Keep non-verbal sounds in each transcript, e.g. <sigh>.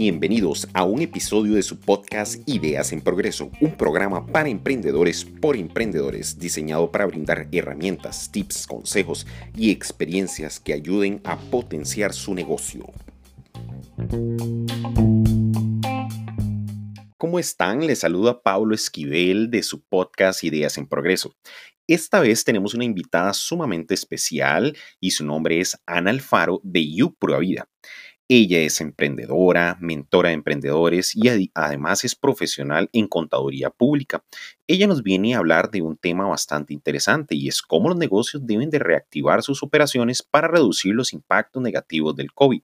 Bienvenidos a un episodio de su podcast Ideas en Progreso, un programa para emprendedores por emprendedores diseñado para brindar herramientas, tips, consejos y experiencias que ayuden a potenciar su negocio. ¿Cómo están? Les saluda Pablo Esquivel de su podcast Ideas en Progreso. Esta vez tenemos una invitada sumamente especial y su nombre es Ana Alfaro de You Vida. Ella es emprendedora, mentora de emprendedores y además es profesional en contaduría pública. Ella nos viene a hablar de un tema bastante interesante y es cómo los negocios deben de reactivar sus operaciones para reducir los impactos negativos del COVID.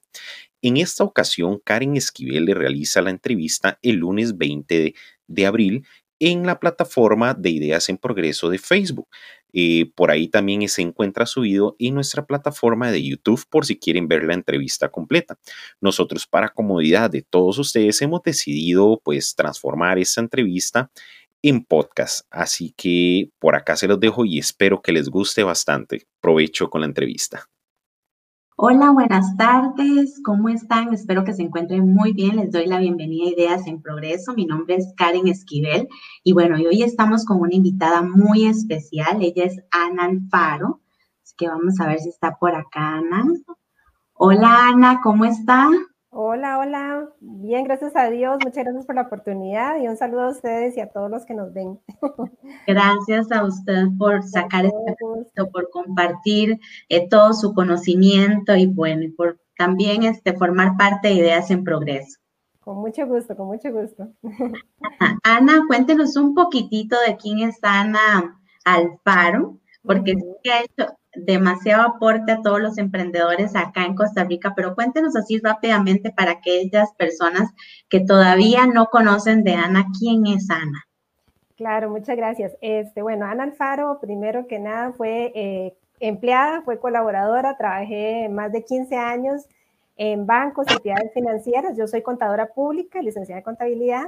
En esta ocasión, Karen Esquivel le realiza la entrevista el lunes 20 de abril en la plataforma de Ideas en Progreso de Facebook. Eh, por ahí también se encuentra subido en nuestra plataforma de YouTube por si quieren ver la entrevista completa. Nosotros para comodidad de todos ustedes hemos decidido pues transformar esta entrevista en podcast. Así que por acá se los dejo y espero que les guste bastante. Provecho con la entrevista. Hola, buenas tardes. ¿Cómo están? Espero que se encuentren muy bien. Les doy la bienvenida a Ideas en Progreso. Mi nombre es Karen Esquivel y bueno, hoy estamos con una invitada muy especial. Ella es Ana Alfaro. Así que vamos a ver si está por acá, Ana. Hola, Ana, ¿cómo está? Hola, hola. Bien, gracias a Dios. Muchas gracias por la oportunidad y un saludo a ustedes y a todos los que nos ven. <laughs> Gracias a usted por sacar este momento, por compartir eh, todo su conocimiento y bueno, y por también este, formar parte de Ideas en Progreso. Con mucho gusto, con mucho gusto. <laughs> Ana, cuéntenos un poquitito de quién es Ana Alfaro, porque uh ha hecho demasiado aporte a todos los emprendedores acá en Costa Rica, pero cuéntenos así rápidamente para aquellas personas que todavía no conocen de Ana, ¿quién es Ana? Claro, muchas gracias. Este, bueno, Ana Alfaro, primero que nada, fue eh, empleada, fue colaboradora, trabajé más de 15 años en bancos, entidades financieras. Yo soy contadora pública, licenciada en contabilidad.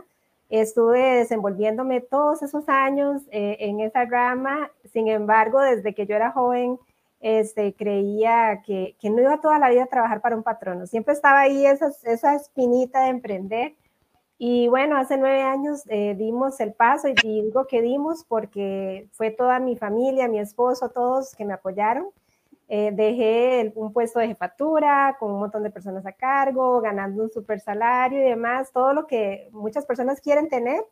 Estuve desenvolviéndome todos esos años eh, en esa rama. Sin embargo, desde que yo era joven, este, creía que, que, no iba toda la vida a trabajar para un patrono. Siempre estaba ahí esa, esa espinita de emprender. Y bueno, hace nueve años eh, dimos el paso y digo que dimos porque fue toda mi familia, mi esposo, todos que me apoyaron. Eh, dejé un puesto de jefatura con un montón de personas a cargo, ganando un super salario y demás, todo lo que muchas personas quieren tener,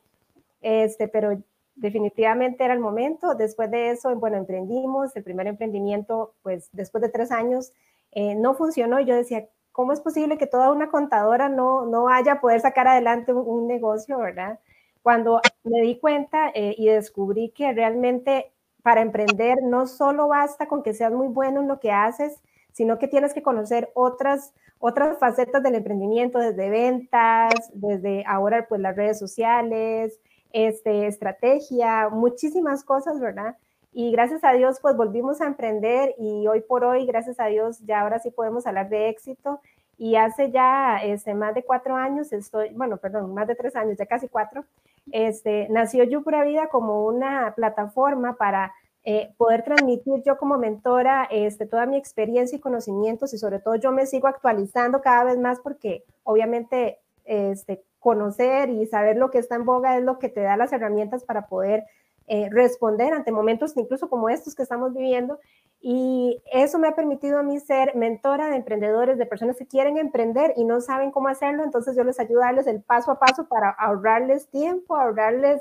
este, pero definitivamente era el momento. Después de eso, bueno, emprendimos. El primer emprendimiento, pues después de tres años, eh, no funcionó. Yo decía, ¿cómo es posible que toda una contadora no, no vaya a poder sacar adelante un, negocio, verdad? Cuando me di cuenta eh, y descubrí que realmente para emprender no solo basta con que seas muy bueno en lo que haces, sino que tienes que conocer otras, otras facetas del emprendimiento, desde ventas, desde ahora pues las redes sociales, este, estrategia, muchísimas cosas, ¿verdad? Y gracias a Dios, pues volvimos a emprender y hoy por hoy, gracias a Dios, ya ahora sí podemos hablar de éxito. Y hace ya este, más de cuatro años, estoy, bueno, perdón, más de tres años, ya casi cuatro, este, nació Yo Pura Vida como una plataforma para eh, poder transmitir yo como mentora este, toda mi experiencia y conocimientos y sobre todo yo me sigo actualizando cada vez más porque obviamente este, conocer y saber lo que está en boga es lo que te da las herramientas para poder eh, responder ante momentos incluso como estos que estamos viviendo. Y eso me ha permitido a mí ser mentora de emprendedores, de personas que quieren emprender y no saben cómo hacerlo. Entonces yo les ayudo a darles el paso a paso para ahorrarles tiempo, ahorrarles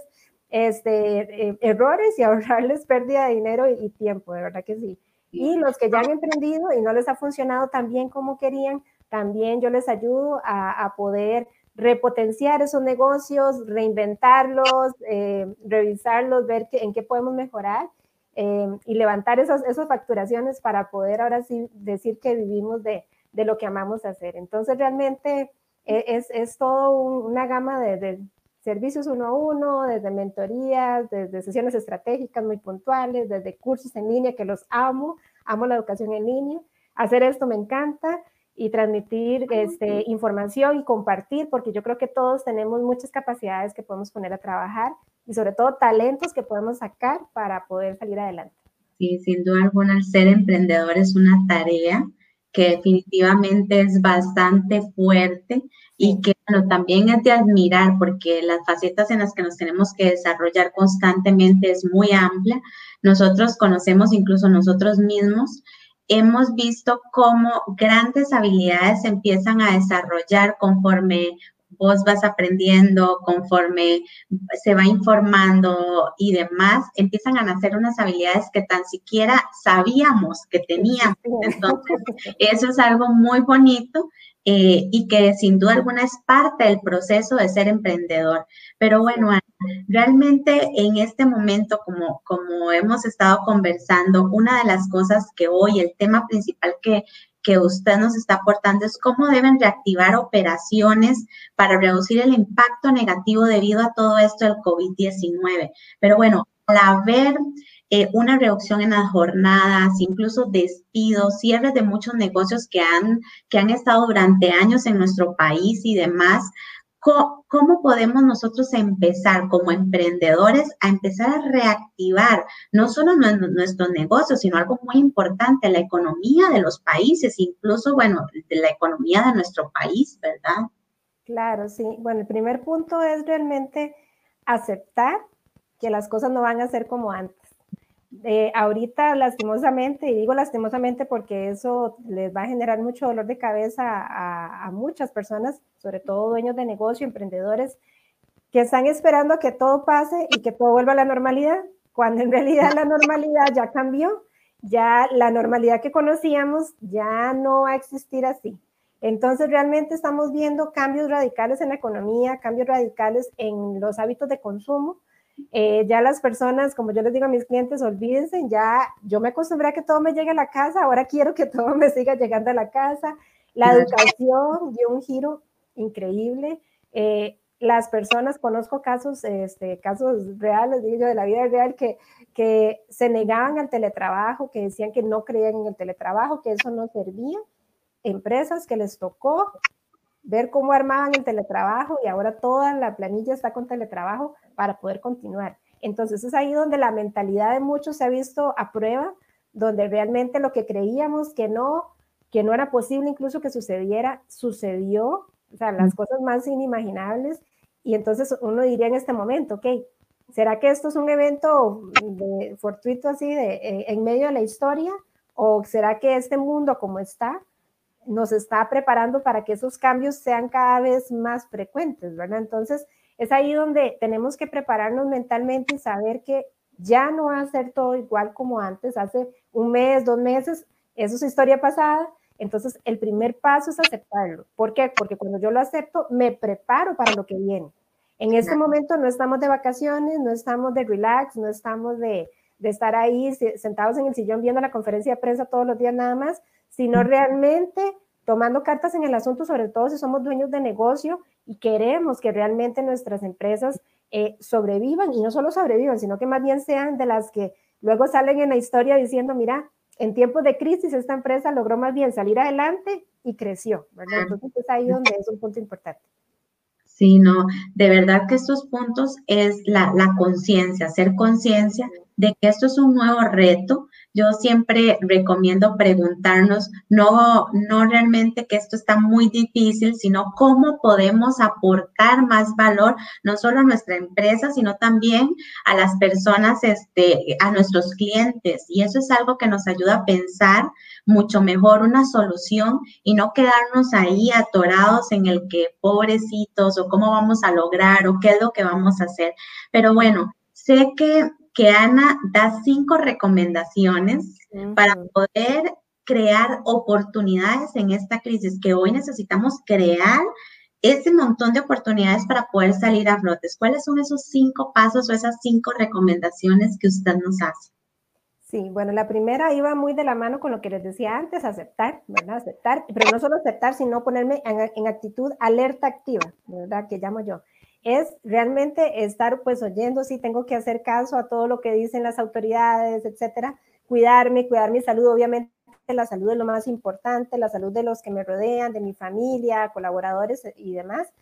este, eh, errores y <laughs> ahorrarles pérdida de dinero y, tiempo, de verdad que sí. Y los que ya han emprendido y no les ha funcionado tan bien como querían, también yo les ayudo a, a poder repotenciar esos negocios, reinventarlos, eh, revisarlos, ver en qué podemos mejorar eh, y levantar esas, facturaciones para poder ahora sí decir que vivimos de, lo que amamos hacer. Entonces realmente eh, es, es todo una gama de, servicios uno a uno, desde mentorías, desde sesiones estratégicas muy puntuales, desde cursos en línea que los amo, amo la educación en línea. Hacer esto me encanta y transmitir ah, este, información y compartir, porque yo creo que todos tenemos muchas capacidades que podemos poner a trabajar y sobre todo talentos que podemos sacar para poder salir adelante. Sí, sin duda alguna, ser emprendedor es una tarea que definitivamente es bastante fuerte y que bueno, también es de admirar porque las facetas en las que nos tenemos que desarrollar constantemente es muy amplia. Nosotros conocemos incluso nosotros mismos hemos visto cómo grandes habilidades se empiezan a desarrollar conforme vos vas aprendiendo, conforme se va informando y demás, empiezan a nacer unas habilidades que tan siquiera sabíamos que teníamos. Entonces, eso es algo muy bonito eh, y que sin duda alguna es parte del proceso de ser emprendedor. Pero bueno, realmente en este momento, como, como hemos estado conversando, una de las cosas que hoy, el tema principal que, que usted nos está aportando es cómo deben reactivar operaciones para reducir el impacto negativo debido a todo esto del COVID-19. Pero bueno, al haber eh, una reducción en las jornadas, incluso despidos, cierres de muchos negocios que han, que han estado durante años en nuestro país y demás. ¿Cómo, podemos nosotros empezar como emprendedores a empezar a reactivar no solo nuestros negocios, sino algo muy importante, la economía de los países, incluso, bueno, de la economía de nuestro país, ¿verdad? Claro, sí. Bueno, el primer punto es realmente aceptar que las cosas no van a ser como antes. Eh, ahorita, lastimosamente, y digo lastimosamente porque eso les va a generar mucho dolor de cabeza a, muchas personas, sobre todo dueños de negocio, emprendedores, que están esperando a que todo pase y que todo vuelva a la normalidad, cuando en realidad la normalidad ya cambió, ya la normalidad que conocíamos ya no va a existir así. Entonces, realmente estamos viendo cambios radicales en la economía, cambios radicales en los hábitos de consumo, eh, ya las personas, como yo les digo a mis clientes, olvídense, ya yo me acostumbré a que todo me llegue a la casa, ahora quiero que <laughs> todo me siga llegando a la casa. La educación dio un giro increíble. Eh, las personas, conozco casos, este, casos reales, digo yo, de la vida real, que, que se negaban al teletrabajo, que decían que no creían en el teletrabajo, que eso no servía. Empresas que les tocó ver cómo armaban el teletrabajo y ahora toda la planilla está con teletrabajo para poder continuar. Entonces es ahí donde la mentalidad de muchos se ha visto a prueba, donde realmente lo que creíamos que no, que no era posible incluso que sucediera, sucedió, o sea, las cosas más inimaginables. Y entonces uno diría en este momento, ok, ¿será que esto es un evento fortuito así de, eh, en medio de la historia? ¿O será que este mundo como está nos está preparando para que esos cambios sean cada vez más frecuentes, ¿verdad? Entonces, es ahí donde tenemos que prepararnos mentalmente y saber que ya no va a ser todo igual como antes, hace un mes, dos meses, eso es historia pasada. Entonces, el primer paso es aceptarlo. ¿Por qué? Porque cuando yo lo acepto, me preparo para lo que viene. En este momento no estamos de vacaciones, no estamos de relax, no estamos de, de estar ahí sentados en el sillón viendo la conferencia de prensa todos los días nada más, sino realmente tomando cartas en el asunto, sobre todo si somos dueños de negocio y queremos que realmente nuestras empresas eh, sobrevivan y no solo sobrevivan, sino que más bien sean de las que luego salen en la historia diciendo, mira, en tiempos de crisis esta empresa logró más bien salir adelante y creció, ¿verdad? Entonces es ahí donde es un punto importante. Sí, no, de verdad que estos puntos es la, la conciencia, hacer conciencia de que esto es un nuevo reto, yo siempre recomiendo preguntarnos, no, no realmente que esto está muy difícil, sino cómo podemos aportar más valor, no solo a nuestra empresa, sino también a las personas, este, a nuestros clientes. Y eso es algo que nos ayuda a pensar mucho mejor una solución y no quedarnos ahí atorados en el que pobrecitos o cómo vamos a lograr o qué es lo que vamos a hacer. Pero bueno, sé que que Ana da cinco recomendaciones para poder crear oportunidades en esta crisis, que hoy necesitamos crear ese montón de oportunidades para poder salir a flotes. ¿Cuáles son esos cinco pasos o esas cinco recomendaciones que usted nos hace? Sí, bueno, la primera iba muy de la mano con lo que les decía antes, aceptar, ¿verdad? Aceptar, pero no solo aceptar, sino ponerme en, en actitud alerta activa, ¿verdad? Que llamo yo es realmente estar pues oyendo si tengo que hacer caso a todo lo que dicen las autoridades, etcétera, cuidarme, cuidar mi salud, obviamente la salud es lo más importante, la salud de los que me rodean, de mi familia, colaboradores y demás,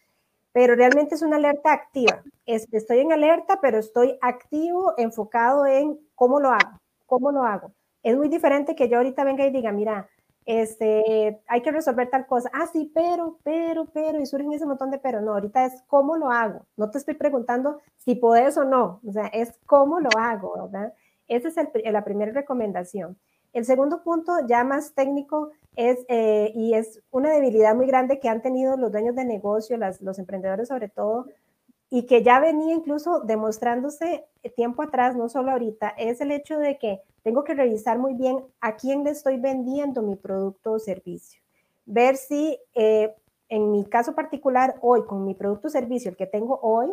pero realmente es una alerta activa. estoy en alerta, pero estoy activo, enfocado en cómo lo hago, cómo lo hago. Es muy diferente que yo ahorita venga y diga, mira, este, hay que resolver tal cosa. Ah, sí, pero, pero, pero, y surgen ese montón de pero. No, ahorita es cómo lo hago. No te estoy preguntando si puedes o no, o sea, es cómo lo hago, ¿verdad? Esa es la primera recomendación. El segundo punto, ya más técnico, es, eh, y es una debilidad muy grande que han tenido los dueños de negocio, las, los emprendedores sobre todo, y que ya venía incluso demostrándose tiempo atrás, no solo ahorita, es el hecho de que tengo que revisar muy bien a quién le estoy vendiendo mi producto o servicio. Ver si, eh, en mi caso particular, hoy, con mi producto o servicio, el que tengo hoy,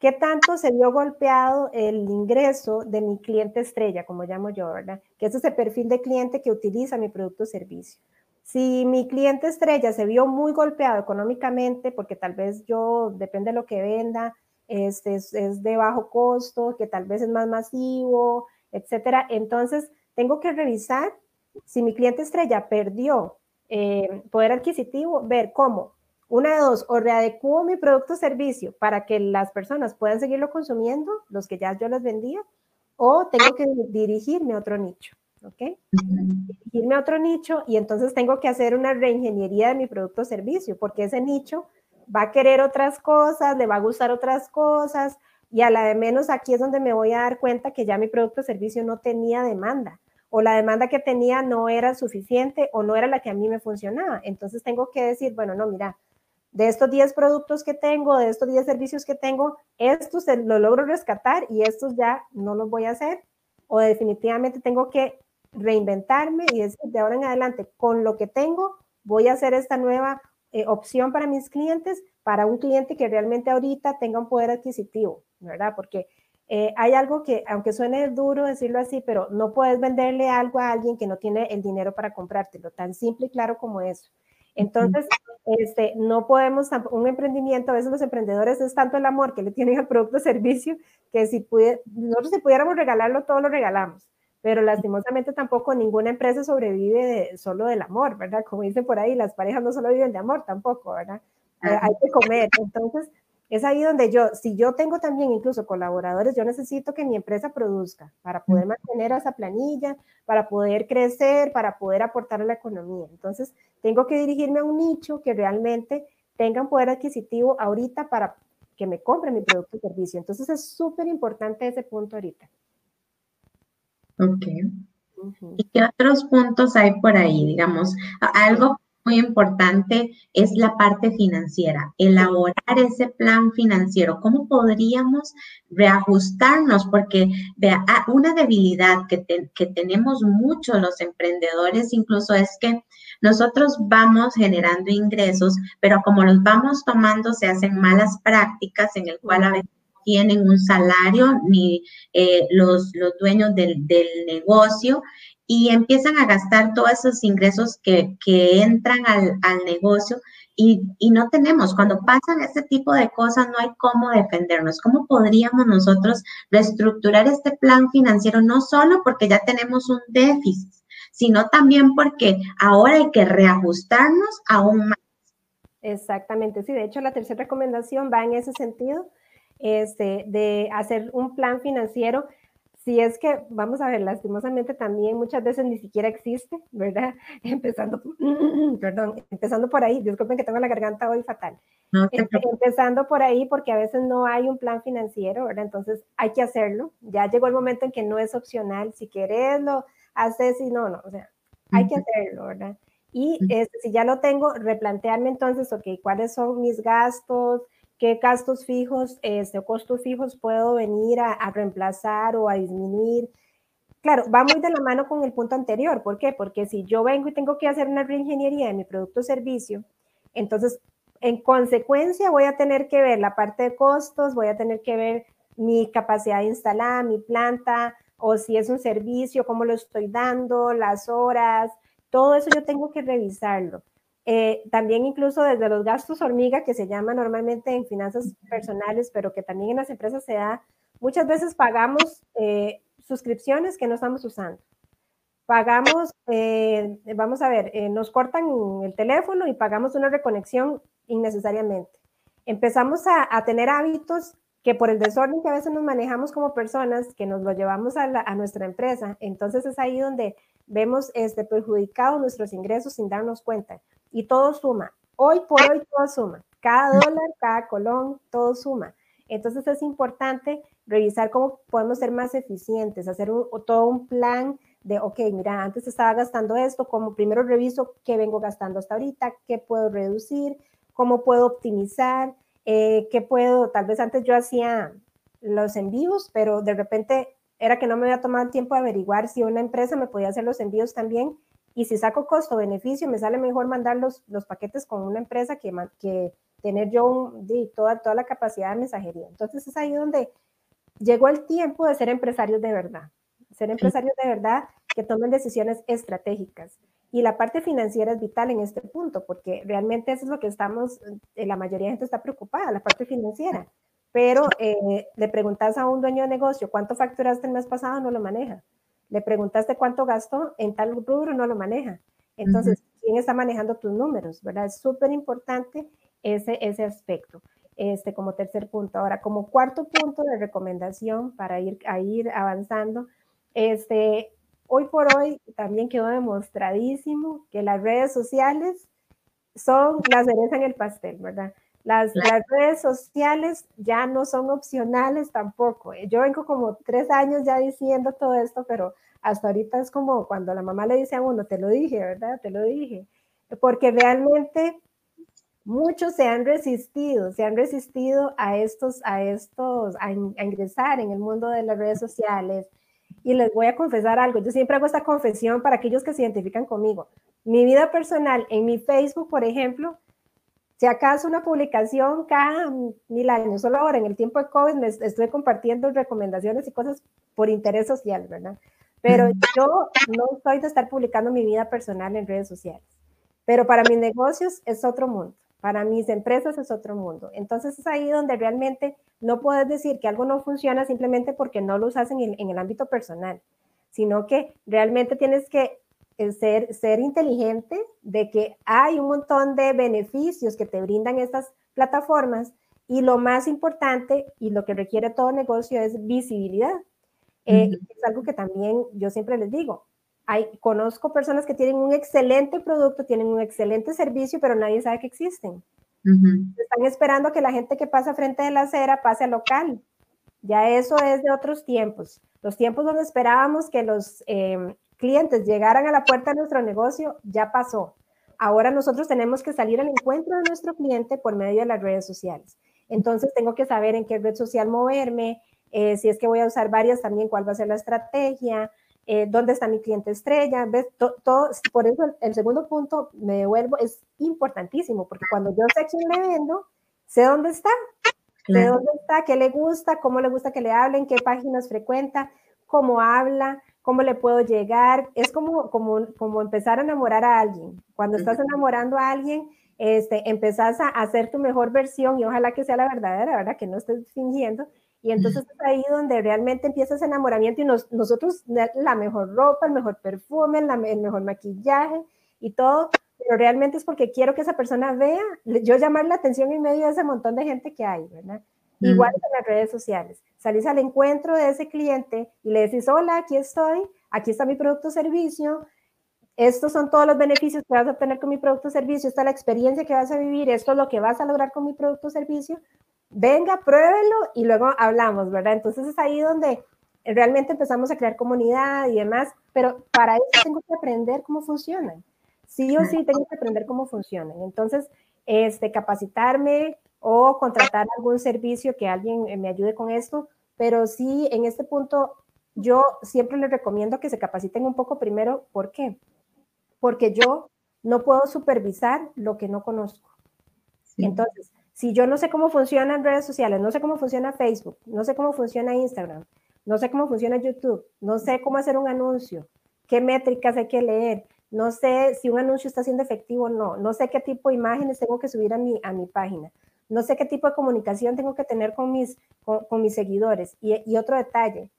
qué tanto se vio golpeado el ingreso de mi cliente estrella, como llamo yo, ¿verdad? Que ese es el perfil de cliente que utiliza mi producto o servicio. Si mi cliente estrella se vio muy golpeado económicamente, porque tal vez yo, depende de lo que venda, este, es, de bajo costo, que tal vez es más masivo, etcétera, entonces tengo que revisar si mi cliente estrella perdió eh, poder adquisitivo, ver cómo, una de dos, o readecuo mi producto o servicio para que las personas puedan seguirlo consumiendo, los que ya yo les vendía, o tengo que dirigirme a otro nicho. ¿Ok? Irme a otro nicho y entonces tengo que hacer una reingeniería de mi producto o servicio, porque ese nicho va a querer otras cosas, le va a gustar otras cosas, y a la de menos aquí es donde me voy a dar cuenta que ya mi producto o servicio no tenía demanda, o la demanda que tenía no era suficiente o no era la que a mí me funcionaba. Entonces tengo que decir, bueno, no, mira, de estos 10 productos que tengo, de estos 10 servicios que tengo, estos lo logro rescatar y estos ya no los voy a hacer, o definitivamente tengo que reinventarme y decir de ahora en adelante, con lo que tengo, voy a hacer esta nueva eh, opción para mis clientes, para un cliente que realmente ahorita tenga un poder adquisitivo, ¿verdad? Porque eh, hay algo que, aunque suene duro decirlo así, pero no puedes venderle algo a alguien que no tiene el dinero para comprártelo, tan simple y claro como eso. Entonces, este, no podemos, un emprendimiento, a veces los emprendedores es tanto el amor que le tienen al producto o servicio, que si nosotros si pudiéramos regalarlo, todo lo regalamos pero lastimosamente tampoco ninguna empresa sobrevive solo del amor, ¿verdad? Como dicen por ahí, las parejas no solo viven de amor tampoco, ¿verdad? Eh, hay que comer. Entonces, es ahí donde yo, si yo tengo también incluso colaboradores, yo necesito que mi empresa produzca para poder mantener esa planilla, para poder crecer, para poder aportar a la economía. Entonces, tengo que dirigirme a un nicho que realmente tengan poder adquisitivo ahorita para que me compre mi producto o servicio. Entonces, es súper importante ese punto ahorita. Ok. ¿Y qué otros puntos hay por ahí? Digamos, algo muy importante es la parte financiera, elaborar ese plan financiero. ¿Cómo podríamos reajustarnos? Porque vea, una debilidad que, que tenemos muchos los emprendedores incluso es que nosotros vamos generando ingresos, pero como los vamos tomando, se hacen malas prácticas en el cual a veces tienen un salario ni eh, los, los, dueños del, del, negocio y empiezan a gastar todos esos ingresos que, que entran al, al negocio y, y, no tenemos. Cuando pasan este tipo de cosas, no hay cómo defendernos. ¿Cómo podríamos nosotros reestructurar este plan financiero? No solo porque ya tenemos un déficit, sino también porque ahora hay que reajustarnos aún más. Exactamente, sí. De hecho, la tercera recomendación va en ese sentido este, de hacer un plan financiero. Si es que, vamos a ver, lastimosamente también muchas veces ni siquiera existe, ¿verdad? <laughs> Empezando, <clears throat> perdón, empezando por ahí, disculpen que tengo la garganta hoy fatal. Este, empezando por ahí porque a veces no hay un plan financiero, ¿verdad? Entonces hay que hacerlo. Ya llegó el momento en que no es opcional. Si querés, lo haces y no, no, o sea, hay que hacerlo, ¿verdad? Y este, si ya lo tengo, replantearme entonces, ok, ¿cuáles son mis gastos? Qué gastos fijos este, o costos fijos puedo venir a, reemplazar o a disminuir. Claro, va muy de la mano con el punto anterior. ¿Por qué? Porque si yo vengo y tengo que hacer una reingeniería de mi producto o servicio, entonces, en consecuencia, voy a tener que ver la parte de costos, voy a tener que ver mi capacidad de instalar, mi planta, o si es un servicio, cómo lo estoy dando, las horas, todo eso yo tengo que revisarlo. Eh, también incluso desde los gastos hormiga, que se llama normalmente en finanzas personales, pero que también en las empresas se da, muchas veces pagamos eh, suscripciones que no estamos usando. Pagamos, eh, vamos a ver, nos cortan el teléfono y pagamos una reconexión innecesariamente. Empezamos a, a tener hábitos que por el desorden que a veces nos manejamos como personas, que nos lo llevamos a, a nuestra empresa, entonces es ahí donde vemos este, perjudicados nuestros ingresos sin darnos cuenta. Y todo suma. Hoy por hoy todo suma. Cada dólar, cada colón, todo suma. Entonces es importante revisar cómo podemos ser más eficientes, hacer todo un plan de, ok, mira, antes estaba gastando esto, como primero reviso qué vengo gastando hasta ahorita, qué puedo reducir, cómo puedo optimizar, eh, qué puedo, tal vez antes yo hacía los envíos, pero de repente era que no me había tomado el tiempo de averiguar si una empresa me podía hacer los envíos también y si saco costo-beneficio, me sale mejor mandar los, los paquetes con una empresa que, que tener yo toda, toda la capacidad de mensajería. Entonces es ahí donde llegó el tiempo de ser empresarios de verdad, ser empresarios de verdad que tomen decisiones estratégicas. Y la parte financiera es vital en este punto, porque realmente eso es lo que estamos, eh, la mayoría de gente está preocupada, la parte financiera. Pero eh, le preguntas a un dueño de negocio cuánto facturaste el mes pasado, no lo maneja. Le preguntaste cuánto gastó en tal rubro, no lo maneja. Entonces, ¿quién está manejando tus números? ¿Verdad? Es súper importante ese, ese aspecto. Este, como tercer punto. Ahora, como cuarto punto de recomendación para ir, a ir avanzando, este, hoy por hoy también quedó demostradísimo que las redes sociales son la cereza en el pastel, ¿verdad? Las, redes sociales ya no son opcionales tampoco. Yo vengo como tres años ya diciendo todo esto, pero hasta ahorita es como cuando la mamá le dice a uno, te lo dije, ¿verdad? Te lo dije. Porque realmente muchos se han resistido, se han resistido a estos, a estos, a, ingresar en el mundo de las redes sociales. Y les voy a confesar algo, yo siempre hago esta confesión para aquellos que se identifican conmigo. Mi vida personal en mi Facebook, por ejemplo, si acaso una publicación cada mil años, solo ahora en el tiempo de COVID me estoy compartiendo recomendaciones y cosas por interés social, ¿verdad? Pero yo no estoy de estar publicando mi vida personal en redes sociales. Pero para mis negocios es otro mundo. Para mis empresas es otro mundo. Entonces es ahí donde realmente no puedes decir que algo no funciona simplemente porque no lo usas en el, en el ámbito personal, sino que realmente tienes que ser, ser inteligente de que hay un montón de beneficios que te brindan estas plataformas y lo más importante y lo que requiere todo negocio es visibilidad. Eh, es algo que también yo siempre les digo. Hay, conozco personas que tienen un excelente producto, tienen un excelente servicio, pero nadie sabe que existen. Están esperando que la gente que pasa frente de la acera pase al local. Ya eso es de otros tiempos. Los tiempos donde esperábamos que los eh, clientes llegaran a la puerta de nuestro negocio, ya pasó. Ahora nosotros tenemos que salir al encuentro de nuestro cliente por medio de las redes sociales. Entonces tengo que saber en qué red social moverme, eh, si es que voy a usar varias también, cuál va a ser la estrategia, eh, dónde está mi cliente estrella. ¿Ves? Todo, por eso el, segundo punto, me devuelvo, es importantísimo, porque cuando yo sé a quién le vendo, sé dónde está, sé dónde está, qué le gusta, cómo le gusta que le hablen, qué páginas frecuenta, cómo habla, cómo le puedo llegar. Es como, como, como empezar a enamorar a alguien. Cuando estás enamorando a alguien, este, empezás a hacer tu mejor versión y ojalá que sea la verdadera, ¿verdad? Que no estés fingiendo. Y entonces es ahí donde realmente empieza ese enamoramiento y nosotros la mejor ropa, el mejor perfume, el mejor maquillaje y todo, pero realmente es porque quiero que esa persona vea, yo llamar la atención en medio de ese montón de gente que hay, ¿verdad? Igual en las redes sociales. Salís al encuentro de ese cliente y le decís, hola, aquí estoy, aquí está mi producto o servicio, estos son todos los beneficios que vas a obtener con mi producto o servicio, esta es la experiencia que vas a vivir, esto es lo que vas a lograr con mi producto o servicio. Venga, pruébelo y luego hablamos, ¿verdad? Entonces es ahí donde realmente empezamos a crear comunidad y demás, pero para eso tengo que aprender cómo funcionan. Sí o sí tengo que aprender cómo funcionan. Entonces, este, capacitarme, o contratar algún servicio que alguien eh, me ayude con esto, pero sí, en este punto, yo siempre les recomiendo que se capaciten un poco primero. ¿Por qué? Porque yo no puedo supervisar lo que no conozco. Entonces, si yo no sé cómo funcionan redes sociales, no sé cómo funciona Facebook, no sé cómo funciona Instagram, no sé cómo funciona YouTube, no sé cómo hacer un anuncio, qué métricas hay que leer, no sé si un anuncio está siendo efectivo o no, no sé qué tipo de imágenes tengo que subir a mi, a mi página no sé qué tipo de comunicación tengo que tener con mis, con, mis seguidores. Y, otro detalle,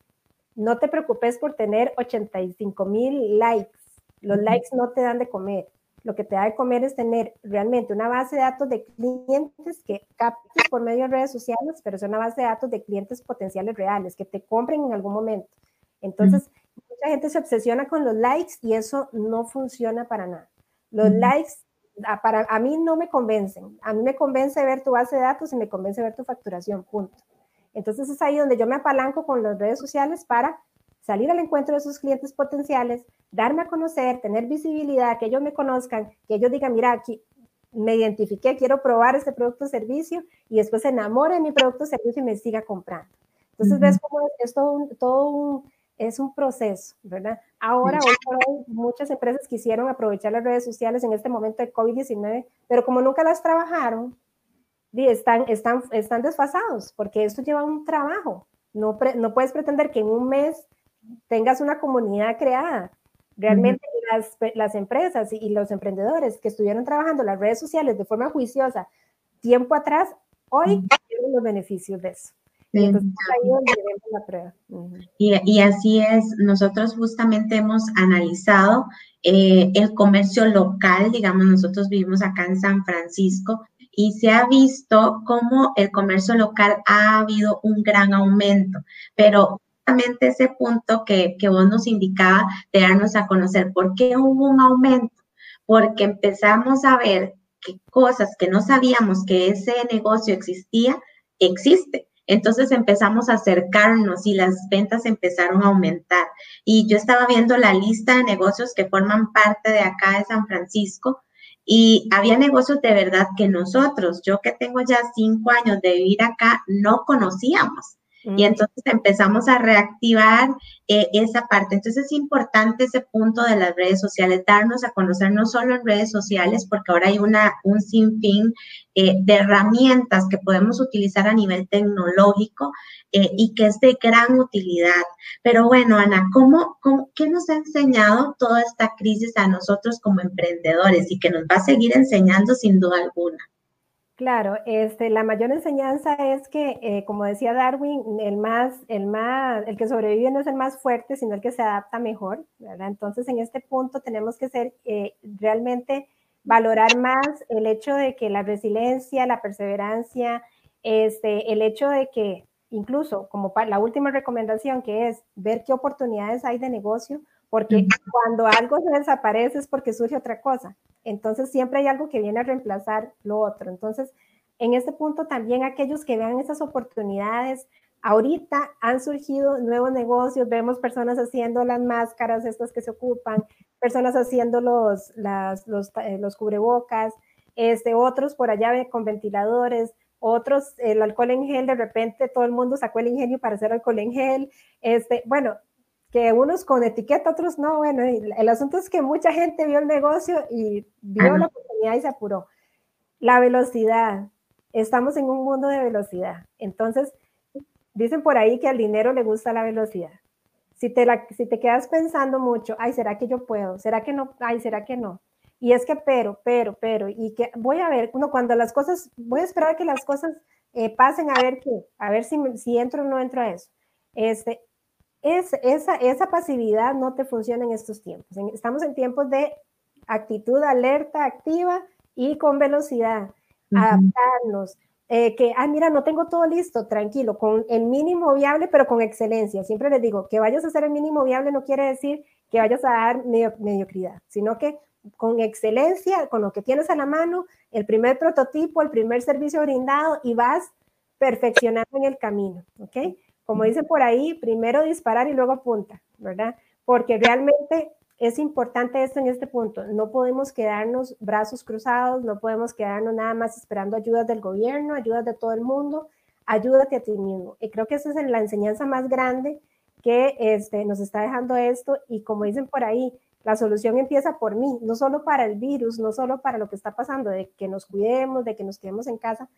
no te preocupes por tener 85 mil likes. Los likes no te dan de comer. lo que te da de comer es tener realmente una base de datos de clientes que captes por medio de redes sociales, pero es una base de datos de clientes potenciales reales, que te compren en algún momento. Entonces, mucha gente se obsesiona con los likes y eso no funciona para nada. Los likes a, para, a mí no me convencen. A mí me convence ver tu base de datos y me convence ver tu facturación, punto. Entonces es ahí donde yo me apalanco con las redes sociales para salir al encuentro de esos clientes potenciales, darme a conocer, tener visibilidad, que ellos me conozcan, que ellos digan, mira, aquí me identifiqué, quiero probar este producto o servicio y después se enamore de mi producto o servicio y me siga comprando. Entonces, ves cómo es, todo, un, todo un, es un proceso, ¿verdad? Ahora, hoy por hoy, muchas empresas quisieron aprovechar las redes sociales en este momento de COVID-19, pero como nunca las trabajaron, están, están, están desfasados, porque esto lleva un trabajo. No, no puedes pretender que en un mes tengas una comunidad creada. Realmente las, las, empresas y, los emprendedores que estuvieron trabajando las redes sociales de forma juiciosa tiempo atrás, hoy tienen los beneficios de eso. Y, y, así es, nosotros justamente hemos analizado eh, el comercio local, digamos, nosotros vivimos acá en San Francisco y se ha visto cómo el comercio local ha habido un gran aumento, pero justamente ese punto que, que vos nos indicaba de darnos a conocer, ¿por qué hubo un aumento? Porque empezamos a ver que cosas que no sabíamos que ese negocio existía, existe. Entonces empezamos a acercarnos y las ventas empezaron a aumentar. Y yo estaba viendo la lista de negocios que forman parte de acá de San Francisco y había negocios de verdad que nosotros, yo que tengo ya cinco años de vivir acá, no conocíamos. Y entonces empezamos a reactivar eh, esa parte. Entonces es importante ese punto de las redes sociales, darnos a conocer no solo en redes sociales, porque ahora hay una, un sinfín eh, de herramientas que podemos utilizar a nivel tecnológico eh, y que es de gran utilidad. Pero bueno, Ana, ¿cómo, cómo, ¿qué nos ha enseñado toda esta crisis a nosotros como emprendedores y que nos va a seguir enseñando sin duda alguna? Claro, este, la mayor enseñanza es que, eh, como decía Darwin, el más, el más, el que sobrevive no es el más fuerte, sino el que se adapta mejor, ¿verdad? Entonces, en este punto tenemos que ser eh, realmente valorar más el hecho de que la resiliencia, la perseverancia, este, el hecho de que incluso como la última recomendación que es ver qué oportunidades hay de negocio, porque cuando algo se desaparece es porque surge otra cosa. Entonces siempre hay algo que viene a reemplazar lo otro. Entonces, en este punto también aquellos que vean esas oportunidades, ahorita han surgido nuevos negocios, vemos personas haciendo las máscaras, estas que se ocupan, personas haciendo los, los, eh, los, cubrebocas, este, otros por allá con ventiladores, otros el alcohol en gel, de repente todo el mundo sacó el ingenio para hacer alcohol en gel, este, bueno, que unos con etiqueta, otros no. Bueno, el asunto es que mucha gente vio el negocio y vio la oportunidad y se apuró. La velocidad. Estamos en un mundo de velocidad. Entonces, dicen por ahí que al dinero le gusta la velocidad. Si te, la, si te quedas pensando mucho, ay, ¿será que yo puedo? ¿Será que no? Ay, ¿será que no? Y es que pero, pero, pero, y que voy a ver, uno cuando las cosas, voy a esperar que las cosas eh, pasen a ver qué, a ver si, si entro o no entro a eso. Este, es, esa, esa pasividad no te funciona en estos tiempos. estamos en tiempos de actitud alerta, activa y con velocidad, adaptarnos. Eh, que, ah, mira, no tengo todo listo, tranquilo, con el mínimo viable, pero con excelencia. Siempre les digo, que vayas a hacer el mínimo viable no quiere decir que vayas a dar mediocridad, sino que con excelencia, con lo que tienes a la mano, el primer prototipo, el primer servicio brindado y vas perfeccionando en el camino, ¿ok? Como dicen por ahí, primero disparar y luego apunta, ¿verdad? Porque realmente es importante esto en este punto. No podemos quedarnos brazos cruzados, no podemos quedarnos nada más esperando ayudas del gobierno, ayudas de todo el mundo. Ayúdate a ti mismo. Y creo que esa es la enseñanza más grande que este, nos está dejando esto. Y como dicen por ahí, la solución empieza por mí, no solo para el virus, no solo para lo que está pasando, de que nos cuidemos, de que nos quedemos en casa,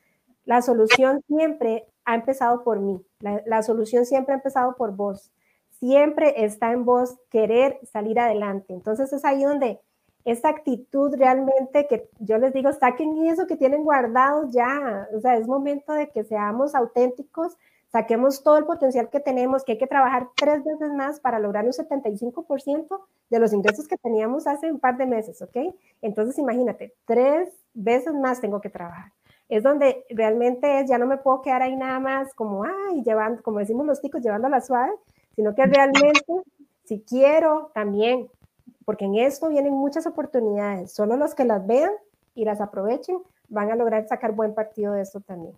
la solución siempre ha empezado por mí, la, solución siempre ha empezado por vos, siempre está en vos querer salir adelante. Entonces es ahí donde esa actitud realmente que yo les digo, saquen eso que tienen guardado ya, o sea, es momento de que seamos auténticos, saquemos todo el potencial que tenemos, que hay que trabajar tres veces más para lograr un 75% de los ingresos que teníamos hace un par de meses, ¿ok? Entonces imagínate, tres veces más tengo que trabajar. Es donde realmente es, ya no me puedo quedar ahí nada más como, ay, llevando, como decimos los chicos, llevando la suave, sino que realmente, si quiero, también, porque en esto vienen muchas oportunidades, solo los que las vean y las aprovechen van a lograr sacar buen partido de esto también.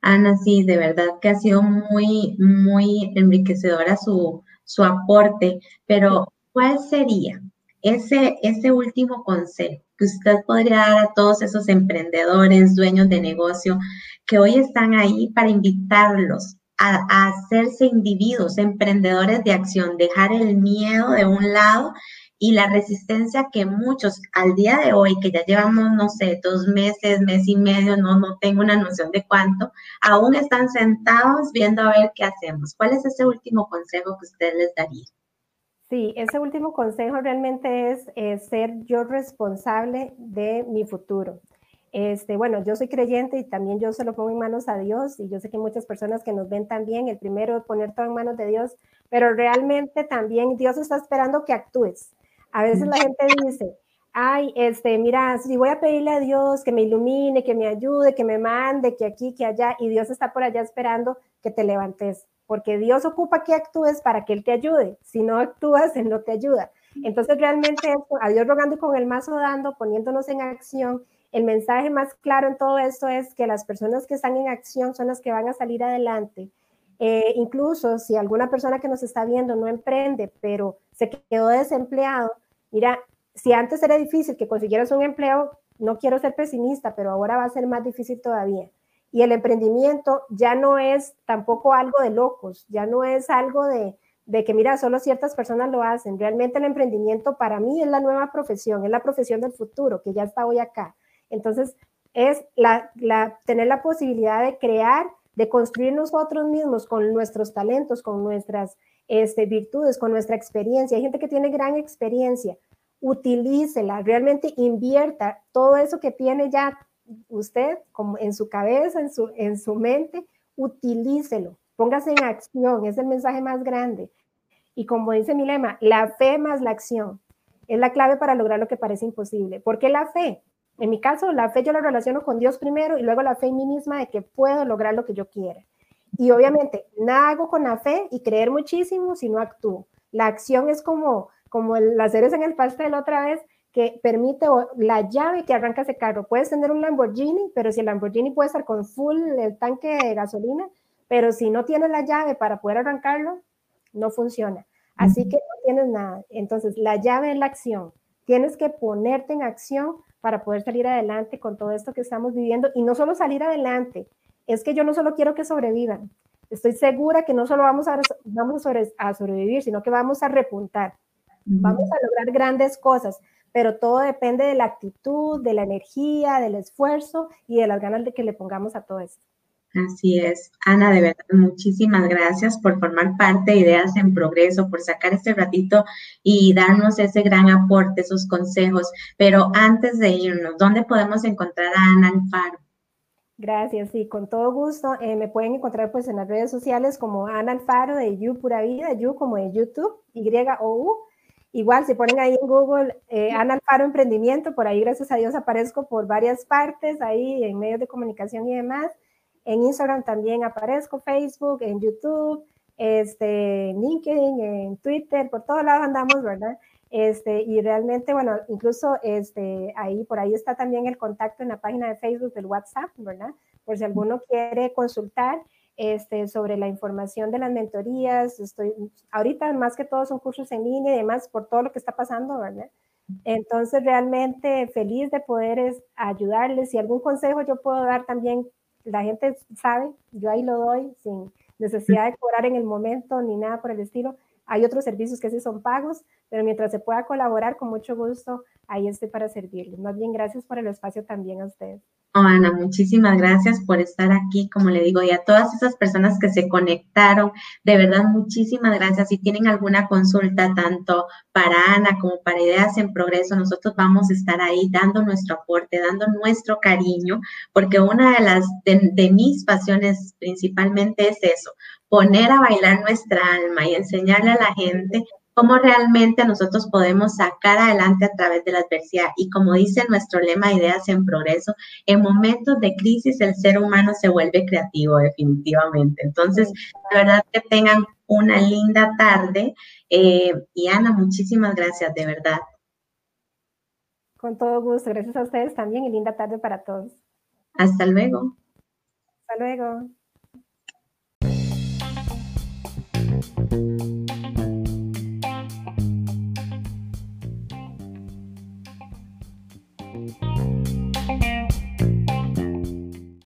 Ana, sí, de verdad que ha sido muy, muy enriquecedora su, su aporte, pero ¿cuál sería ese, ese último consejo que usted podría dar a todos esos emprendedores, dueños de negocio, que hoy están ahí para invitarlos a, a hacerse individuos, emprendedores de acción, dejar el miedo de un lado y la resistencia que muchos al día de hoy, que ya llevamos, no sé, dos meses, mes y medio, no, no tengo una noción de cuánto, aún están sentados viendo a ver qué hacemos. ¿Cuál es ese último consejo que usted les daría? Sí, ese último consejo realmente es, ser yo responsable de mi futuro. Este, bueno, yo soy creyente y también yo se lo pongo en manos a Dios y yo sé que muchas personas que nos ven también, el primero poner todo en manos de Dios, pero realmente también Dios está esperando que actúes. A veces la gente dice, ay, este, mira, si voy a pedirle a Dios que me ilumine, que me ayude, que me mande, que aquí, que allá, y Dios está por allá esperando que te levantes, porque Dios ocupa que actúes para que Él te ayude. Si no actúas, Él no te ayuda. Entonces, realmente, a Dios rogando con el mazo dando, poniéndonos en acción, el mensaje más claro en todo esto es que las personas que están en acción son las que van a salir adelante. Eh, incluso si alguna persona que nos está viendo no emprende, pero se quedó desempleado, Mira, si antes era difícil que consiguieras un empleo, no quiero ser pesimista, pero ahora va a ser más difícil todavía. Y el emprendimiento ya no es tampoco algo de locos, ya no es algo de, que, mira, solo ciertas personas lo hacen. Realmente el emprendimiento para mí es la nueva profesión, es la profesión del futuro, que ya está hoy acá. Entonces, es la, tener la posibilidad de crear, de construir nosotros mismos con nuestros talentos, con nuestras este, virtudes, con nuestra experiencia. Hay gente que tiene gran experiencia, utilícela, realmente invierta todo eso que tiene ya usted como en su cabeza, en su, en su mente, utilícelo, póngase en acción, es el mensaje más grande. Y como dice mi lema, la fe más la acción es la clave para lograr lo que parece imposible. ¿Por qué la fe? En mi caso, la fe yo la relaciono con Dios primero y luego la fe en mí misma de que puedo lograr lo que yo quiera. Y obviamente, nada hago con la fe y creer muchísimo si no actúo. La acción es como, como las en el pastel otra vez, que permite la llave que arranca ese carro. Puedes tener un Lamborghini, pero si el Lamborghini puede estar con full el tanque de gasolina, pero si no tienes la llave para poder arrancarlo, no funciona. Así que no tienes nada. Entonces, la llave es la acción. Tienes que ponerte en acción para poder salir adelante con todo esto que estamos viviendo y no solo salir adelante, es que yo no solo quiero que sobrevivan, estoy segura que no solo vamos a, vamos a sobrevivir, sino que vamos a repuntar, vamos a lograr grandes cosas, pero todo depende de la actitud, de la energía, del esfuerzo y de las ganas de que le pongamos a todo esto. Así es. Ana, de verdad, muchísimas gracias por formar parte de Ideas en Progreso, por sacar este ratito y darnos ese gran aporte, esos consejos. Pero antes de irnos, ¿dónde podemos encontrar a Ana Alfaro? Gracias, sí, con todo gusto. Eh, me pueden encontrar pues en las redes sociales como Ana Alfaro de You Pura Vida, You como de YouTube, Y-O-U. Igual, si ponen ahí en Google eh, Ana Alfaro Emprendimiento, por ahí gracias a Dios aparezco por varias partes, ahí en medios de comunicación y demás. En Instagram también aparezco, Facebook, en YouTube, este, LinkedIn, en Twitter, por todos lados andamos, ¿verdad? Este, y realmente, bueno, incluso este, ahí, por ahí está también el contacto en la página de Facebook del WhatsApp, ¿verdad? Por si alguno quiere consultar este, sobre la información de las mentorías, estoy, ahorita más que todo son cursos en línea y demás por todo lo que está pasando, ¿verdad? Entonces, realmente feliz de poder ayudarles. Si algún consejo yo puedo dar también, la gente sabe, yo ahí lo doy sin necesidad de cobrar en el momento ni nada por el estilo Hay otros servicios que sí son pagos, pero mientras se pueda colaborar, con mucho gusto, ahí estoy para servirles. Más bien, gracias por el espacio también a ustedes. Ana, muchísimas gracias por estar aquí, como le digo, y a todas esas personas que se conectaron, de verdad, muchísimas gracias. Si tienen alguna consulta, tanto para Ana como para Ideas en Progreso, nosotros vamos a estar ahí dando nuestro aporte, dando nuestro cariño, porque una de las, de mis pasiones principalmente es eso, poner a bailar nuestra alma y enseñarle a la gente cómo realmente nosotros podemos sacar adelante a través de la adversidad. Y como dice nuestro lema Ideas en Progreso, en momentos de crisis el ser humano se vuelve creativo definitivamente. Entonces, de verdad que tengan una linda tarde. Eh, y Ana, muchísimas gracias, de verdad. Con todo gusto. Gracias a ustedes también y linda tarde para todos. Hasta luego. Hasta luego.